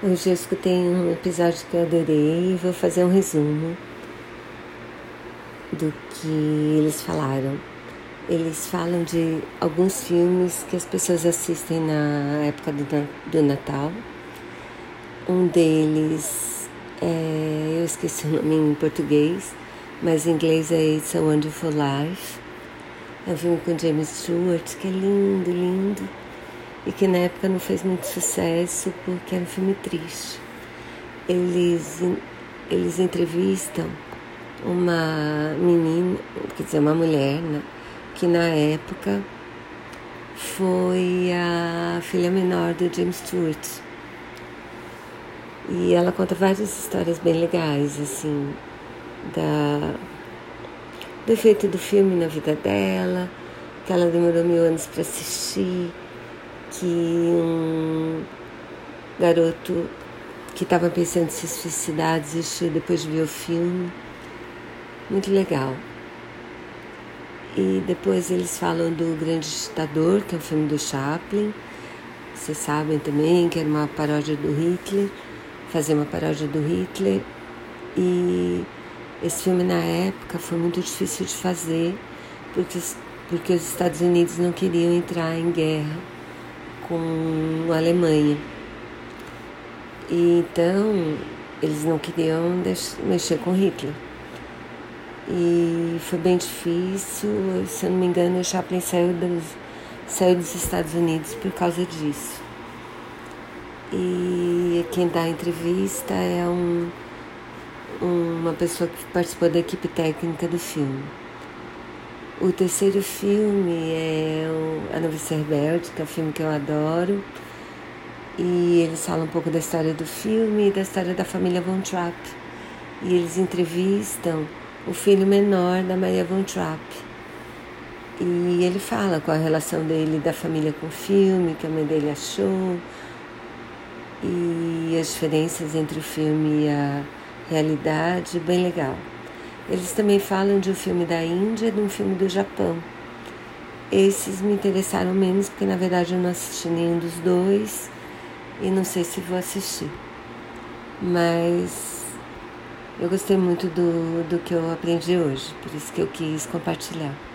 Hoje eu escutei um episódio que eu adorei e vou fazer um resumo do que eles falaram. Eles falam de alguns filmes que as pessoas assistem na época do, Natal. Um deles, é, eu esqueci o nome em português, mas em inglês é It's a Wonderful Life. É um filme com James Stewart, que é lindo, lindo e que na época não fez muito sucesso porque era um filme triste. Eles, eles entrevistam uma menina, quer dizer, uma mulher, né, que na época foi a filha menor do James Stewart. E ela conta várias histórias bem legais, assim, da, do efeito do filme na vida dela, que ela demorou mil anos para assistir que um garoto que estava pensando em se suicidar desistiu depois de ver o filme. Muito legal. E depois eles falam do Grande Ditador, que é um filme do Chaplin. Vocês sabem também que era uma paródia do Hitler, fazer uma paródia do Hitler. E esse filme na época foi muito difícil de fazer, porque, porque os Estados Unidos não queriam entrar em guerra com a Alemanha. E então eles não queriam mexer com Hitler. E foi bem difícil, se eu não me engano, o Chaplin saiu dos, saiu dos Estados Unidos por causa disso. E quem dá a entrevista é um, uma pessoa que participou da equipe técnica do filme. O terceiro filme é A Novice Rebelde, que é um filme que eu adoro. E eles falam um pouco da história do filme e da história da família Von Trapp. E eles entrevistam o filho menor da Maria Von Trapp. E ele fala com a relação dele da família com o filme, que a mãe dele achou, e as diferenças entre o filme e a realidade, bem legal. Eles também falam de um filme da Índia e de um filme do Japão. Esses me interessaram menos porque na verdade eu não assisti nenhum dos dois e não sei se vou assistir. Mas eu gostei muito do, do que eu aprendi hoje, por isso que eu quis compartilhar.